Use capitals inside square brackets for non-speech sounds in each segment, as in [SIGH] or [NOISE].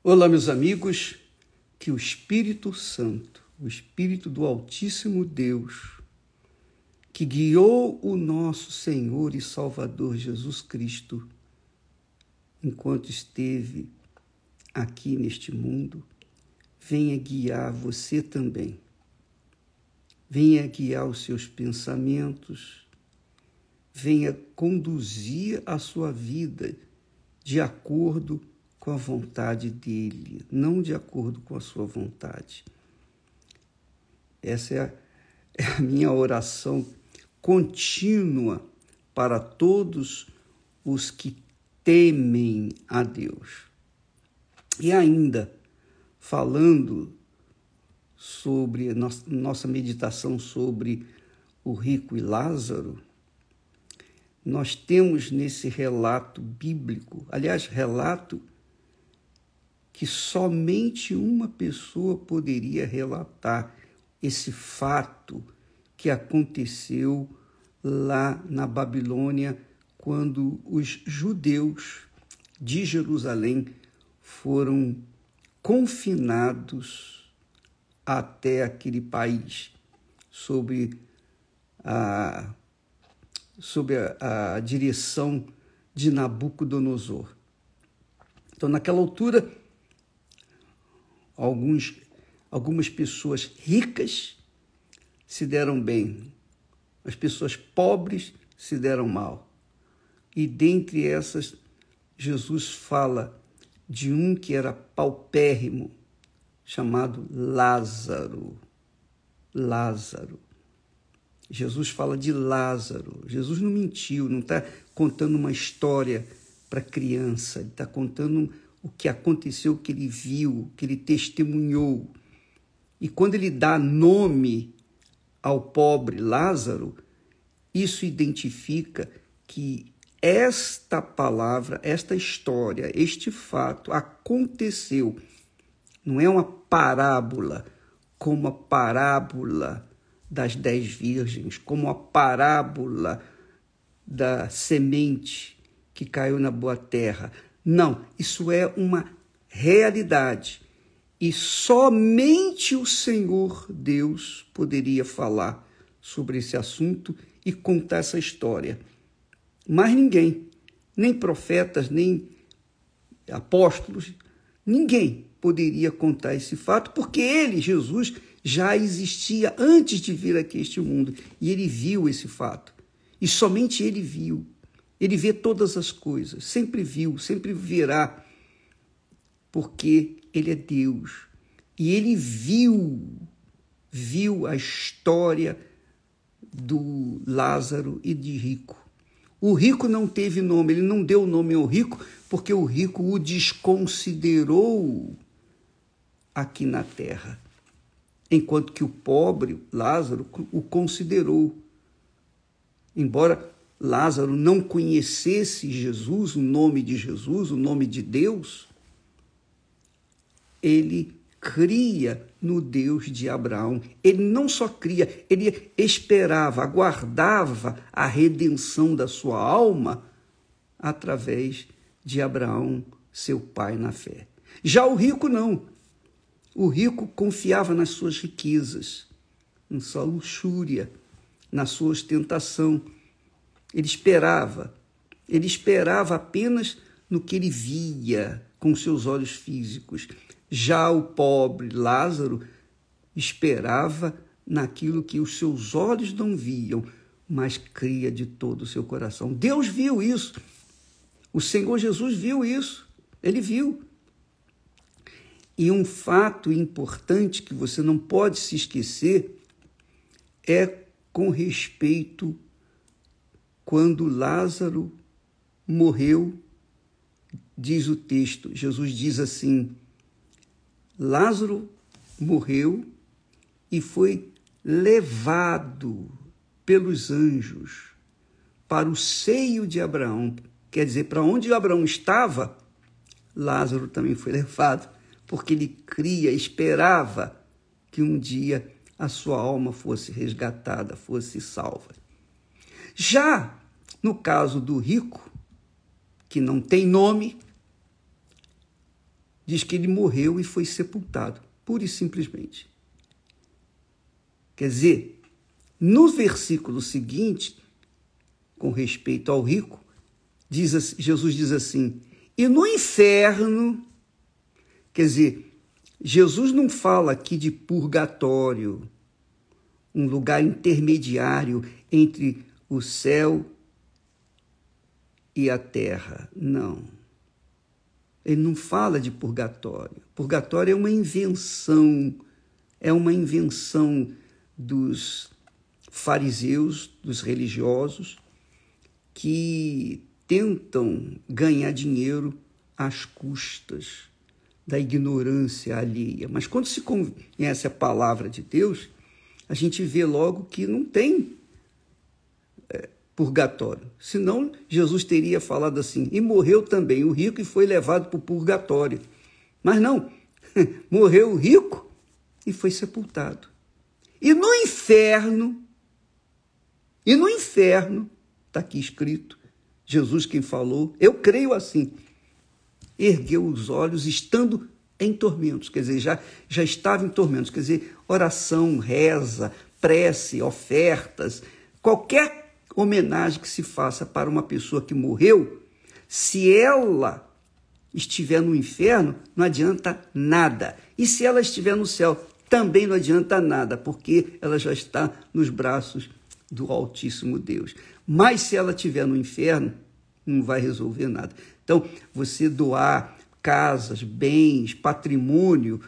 Olá, meus amigos, que o Espírito Santo, o Espírito do Altíssimo Deus, que guiou o nosso Senhor e Salvador Jesus Cristo enquanto esteve aqui neste mundo, venha guiar você também. Venha guiar os seus pensamentos, venha conduzir a sua vida de acordo com a vontade dele, não de acordo com a sua vontade. Essa é a, é a minha oração contínua para todos os que temem a Deus. E ainda, falando sobre nossa meditação sobre o rico e Lázaro, nós temos nesse relato bíblico, aliás, relato que somente uma pessoa poderia relatar esse fato que aconteceu lá na Babilônia quando os judeus de Jerusalém foram confinados até aquele país sob a, sob a, a direção de Nabucodonosor. Então, naquela altura, alguns, algumas pessoas ricas se deram bem, as pessoas pobres se deram mal. E dentre essas, Jesus fala de um que era paupérrimo, chamado Lázaro. Lázaro. Jesus fala de Lázaro. Jesus não mentiu, não está contando uma história para criança, ele está contando o que aconteceu, o que ele viu, o que ele testemunhou. E quando ele dá nome ao pobre Lázaro, isso identifica que esta palavra, esta história, este fato aconteceu. Não é uma parábola, como a parábola das dez virgens, como a parábola da semente que caiu na boa terra. Não, isso é uma realidade. E somente o Senhor Deus poderia falar sobre esse assunto e contar essa história. Mais ninguém, nem profetas, nem apóstolos, ninguém poderia contar esse fato, porque ele, Jesus, já existia antes de vir aqui a este mundo e ele viu esse fato. E somente ele viu. Ele vê todas as coisas, sempre viu, sempre verá, porque ele é Deus. E ele viu, viu a história do Lázaro e de Rico. O rico não teve nome, ele não deu nome ao rico, porque o rico o desconsiderou aqui na terra. Enquanto que o pobre, Lázaro, o considerou. Embora Lázaro não conhecesse Jesus, o nome de Jesus, o nome de Deus, ele cria no Deus de Abraão. Ele não só cria, ele esperava, aguardava a redenção da sua alma através de Abraão, seu pai na fé. Já o rico não. O rico confiava nas suas riquezas, na sua luxúria, na sua ostentação ele esperava, ele esperava apenas no que ele via com seus olhos físicos. Já o pobre Lázaro esperava naquilo que os seus olhos não viam, mas cria de todo o seu coração. Deus viu isso. O Senhor Jesus viu isso. Ele viu. E um fato importante que você não pode se esquecer é com respeito quando Lázaro morreu, diz o texto, Jesus diz assim: Lázaro morreu e foi levado pelos anjos para o seio de Abraão. Quer dizer, para onde Abraão estava, Lázaro também foi [LAUGHS] levado, porque ele cria, esperava que um dia a sua alma fosse resgatada, fosse salva. Já no caso do rico, que não tem nome, diz que ele morreu e foi sepultado, pura e simplesmente. Quer dizer, no versículo seguinte, com respeito ao rico, diz, Jesus diz assim: e no inferno, quer dizer, Jesus não fala aqui de purgatório, um lugar intermediário entre o céu e a terra. Não. Ele não fala de purgatório. Purgatório é uma invenção, é uma invenção dos fariseus, dos religiosos, que tentam ganhar dinheiro às custas da ignorância alheia. Mas quando se conhece a palavra de Deus, a gente vê logo que não tem purgatório. Senão, Jesus teria falado assim: e morreu também o rico e foi levado para o purgatório. Mas não, [LAUGHS] morreu o rico e foi sepultado. E no inferno, e no inferno, está aqui escrito, Jesus quem falou, eu creio assim, ergueu os olhos estando em tormentos, quer dizer, já, já estava em tormentos, quer dizer, oração, reza, prece, ofertas, qualquer homenagem que se faça para uma pessoa que morreu, se ela estiver no inferno, não adianta nada. E se ela estiver no céu, também não adianta nada, porque ela já está nos braços do Altíssimo Deus. Mas se ela estiver no inferno, não vai resolver nada. Então, você doar casas, bens, patrimônio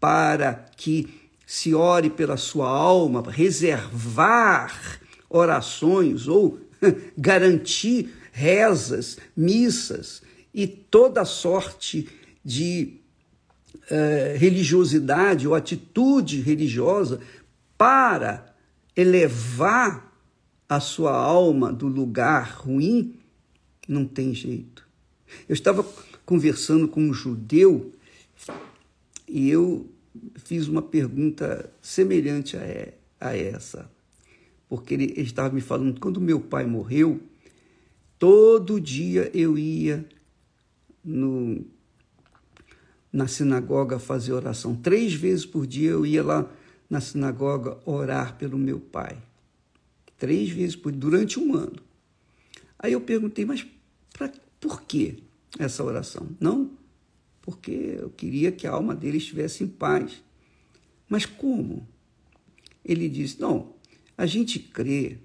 para que se ore pela sua alma, reservar orações ou [LAUGHS] garantir rezas, missas e toda sorte de uh, religiosidade ou atitude religiosa para elevar a sua alma do lugar ruim, não tem jeito. Eu estava conversando com um judeu e eu fiz uma pergunta semelhante a, a essa, porque ele, estava me falando quando meu pai morreu, todo dia eu ia no, na sinagoga fazer oração. Três vezes por dia eu ia lá na sinagoga orar pelo meu pai. Três vezes por durante um ano. Aí eu perguntei, mas pra, por quê? essa oração. Não, porque eu queria que a alma dele estivesse em paz. Mas como? Ele disse: não, a gente crê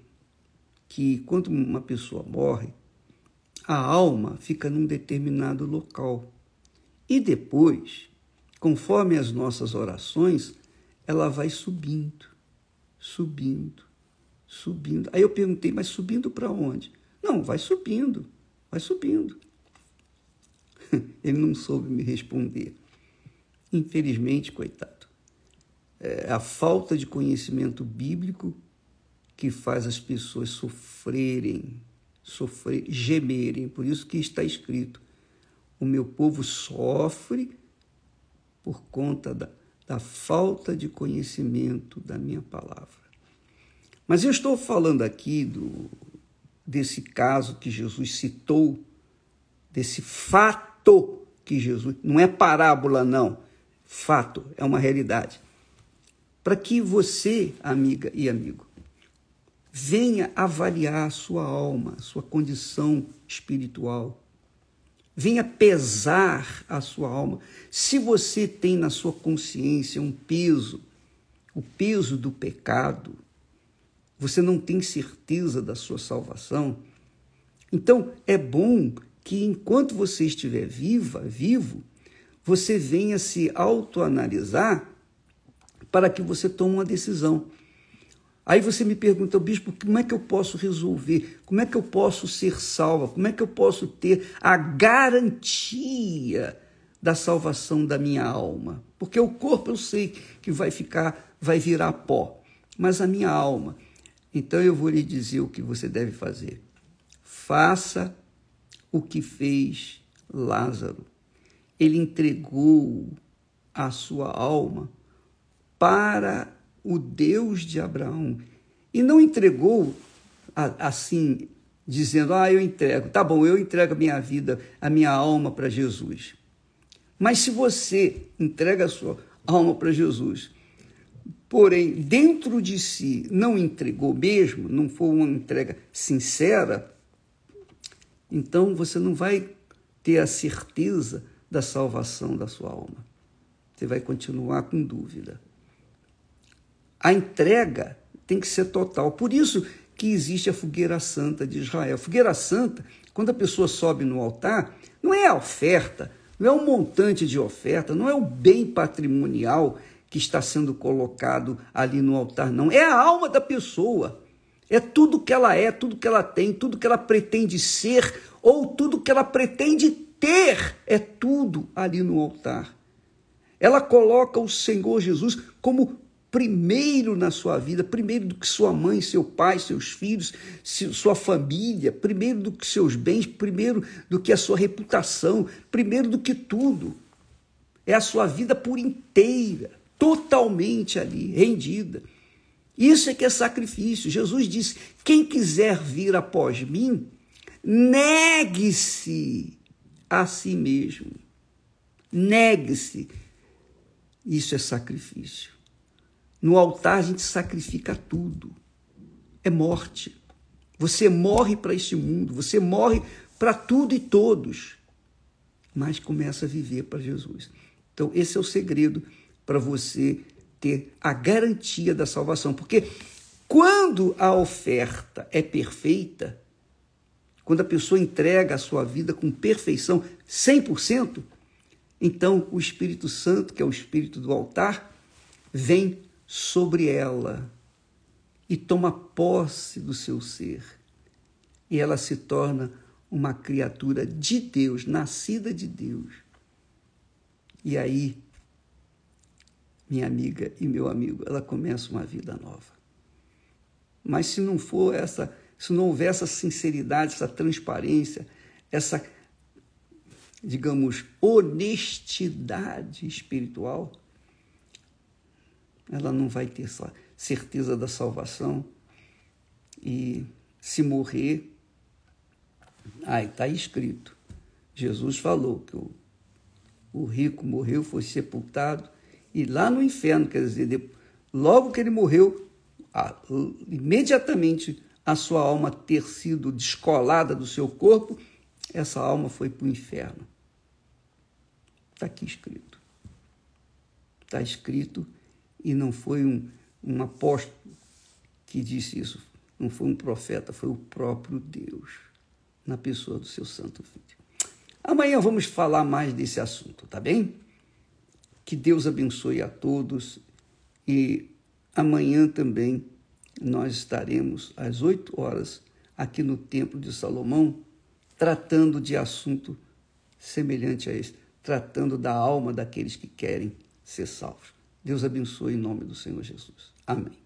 que quando uma pessoa morre, a alma fica num determinado local. E depois, conforme as nossas orações, ela vai subindo, subindo, subindo. Aí eu perguntei, mas subindo para onde? Não, vai subindo, vai subindo. [LAUGHS] Ele não soube me responder. Infelizmente, coitado. É a falta de conhecimento bíblico que faz as pessoas sofrerem, sofrer, gemerem. Por isso que está escrito: o meu povo sofre por conta da, da falta de conhecimento da minha palavra. Mas eu estou falando aqui do, desse caso que Jesus citou, desse fato que Jesus, não é parábola, não. Fato, é uma realidade. Para que você, amiga e amigo, venha avaliar a sua alma, a sua condição espiritual. Venha pesar a sua alma. Se você tem na sua consciência um peso, o peso do pecado, você não tem certeza da sua salvação, então é bom que enquanto você estiver viva, vivo, você venha se autoanalisar para que você tome uma decisão. Aí você me pergunta, bispo, como é que eu posso resolver? Como é que eu posso ser salva? Como é que eu posso ter a garantia da salvação da minha alma? Porque o corpo eu sei que vai ficar, vai virar pó, mas a minha alma. Então eu vou lhe dizer o que você deve fazer. Faça o que fez Lázaro. Ele entregou a sua alma para o Deus de Abraão e não entregou assim, dizendo: Ah, eu entrego, tá bom, eu entrego a minha vida, a minha alma para Jesus. Mas se você entrega a sua alma para Jesus, porém dentro de si não entregou mesmo, não foi uma entrega sincera, então você não vai ter a certeza da salvação da sua alma. Você vai continuar com dúvida. A entrega tem que ser total. Por isso que existe a fogueira santa de Israel. Fogueira santa, quando a pessoa sobe no altar, não é a oferta, não é o montante de oferta, não é o bem patrimonial que está sendo colocado ali no altar, não. É a alma da pessoa. É tudo que ela é, tudo que ela tem, tudo que ela pretende ser ou tudo que ela pretende ter. É tudo ali no altar. Ela coloca o Senhor Jesus como primeiro na sua vida, primeiro do que sua mãe, seu pai, seus filhos, sua família, primeiro do que seus bens, primeiro do que a sua reputação, primeiro do que tudo. É a sua vida por inteira, totalmente ali, rendida. Isso é que é sacrifício. Jesus disse: quem quiser vir após mim, negue-se a si mesmo. Negue-se. Isso é sacrifício. No altar a gente sacrifica tudo. É morte. Você morre para este mundo, você morre para tudo e todos, mas começa a viver para Jesus. Então, esse é o segredo para você ter a garantia da salvação, porque quando a oferta é perfeita, quando a pessoa entrega a sua vida com perfeição, 100%, então o Espírito Santo, que é o Espírito do altar, vem sobre ela e toma posse do seu ser. E ela se torna uma criatura de Deus, nascida de Deus. E aí, minha amiga e meu amigo, ela começa uma vida nova. Mas se não for essa, se não houver essa sinceridade, essa transparência, essa, digamos, honestidade espiritual, ela não vai ter certeza da salvação e se morrer, ai, está escrito. Jesus falou que o, o rico morreu, foi sepultado, e lá no inferno, quer dizer, logo que ele morreu, imediatamente a sua alma ter sido descolada do seu corpo, essa alma foi para o inferno. Está aqui escrito. Está escrito e não foi um, um apóstolo que disse isso, não foi um profeta, foi o próprio Deus, na pessoa do seu santo filho. Amanhã vamos falar mais desse assunto, tá bem? Que Deus abençoe a todos e amanhã também nós estaremos às 8 horas aqui no Templo de Salomão tratando de assunto semelhante a esse, tratando da alma daqueles que querem ser salvos. Deus abençoe em nome do Senhor Jesus. Amém.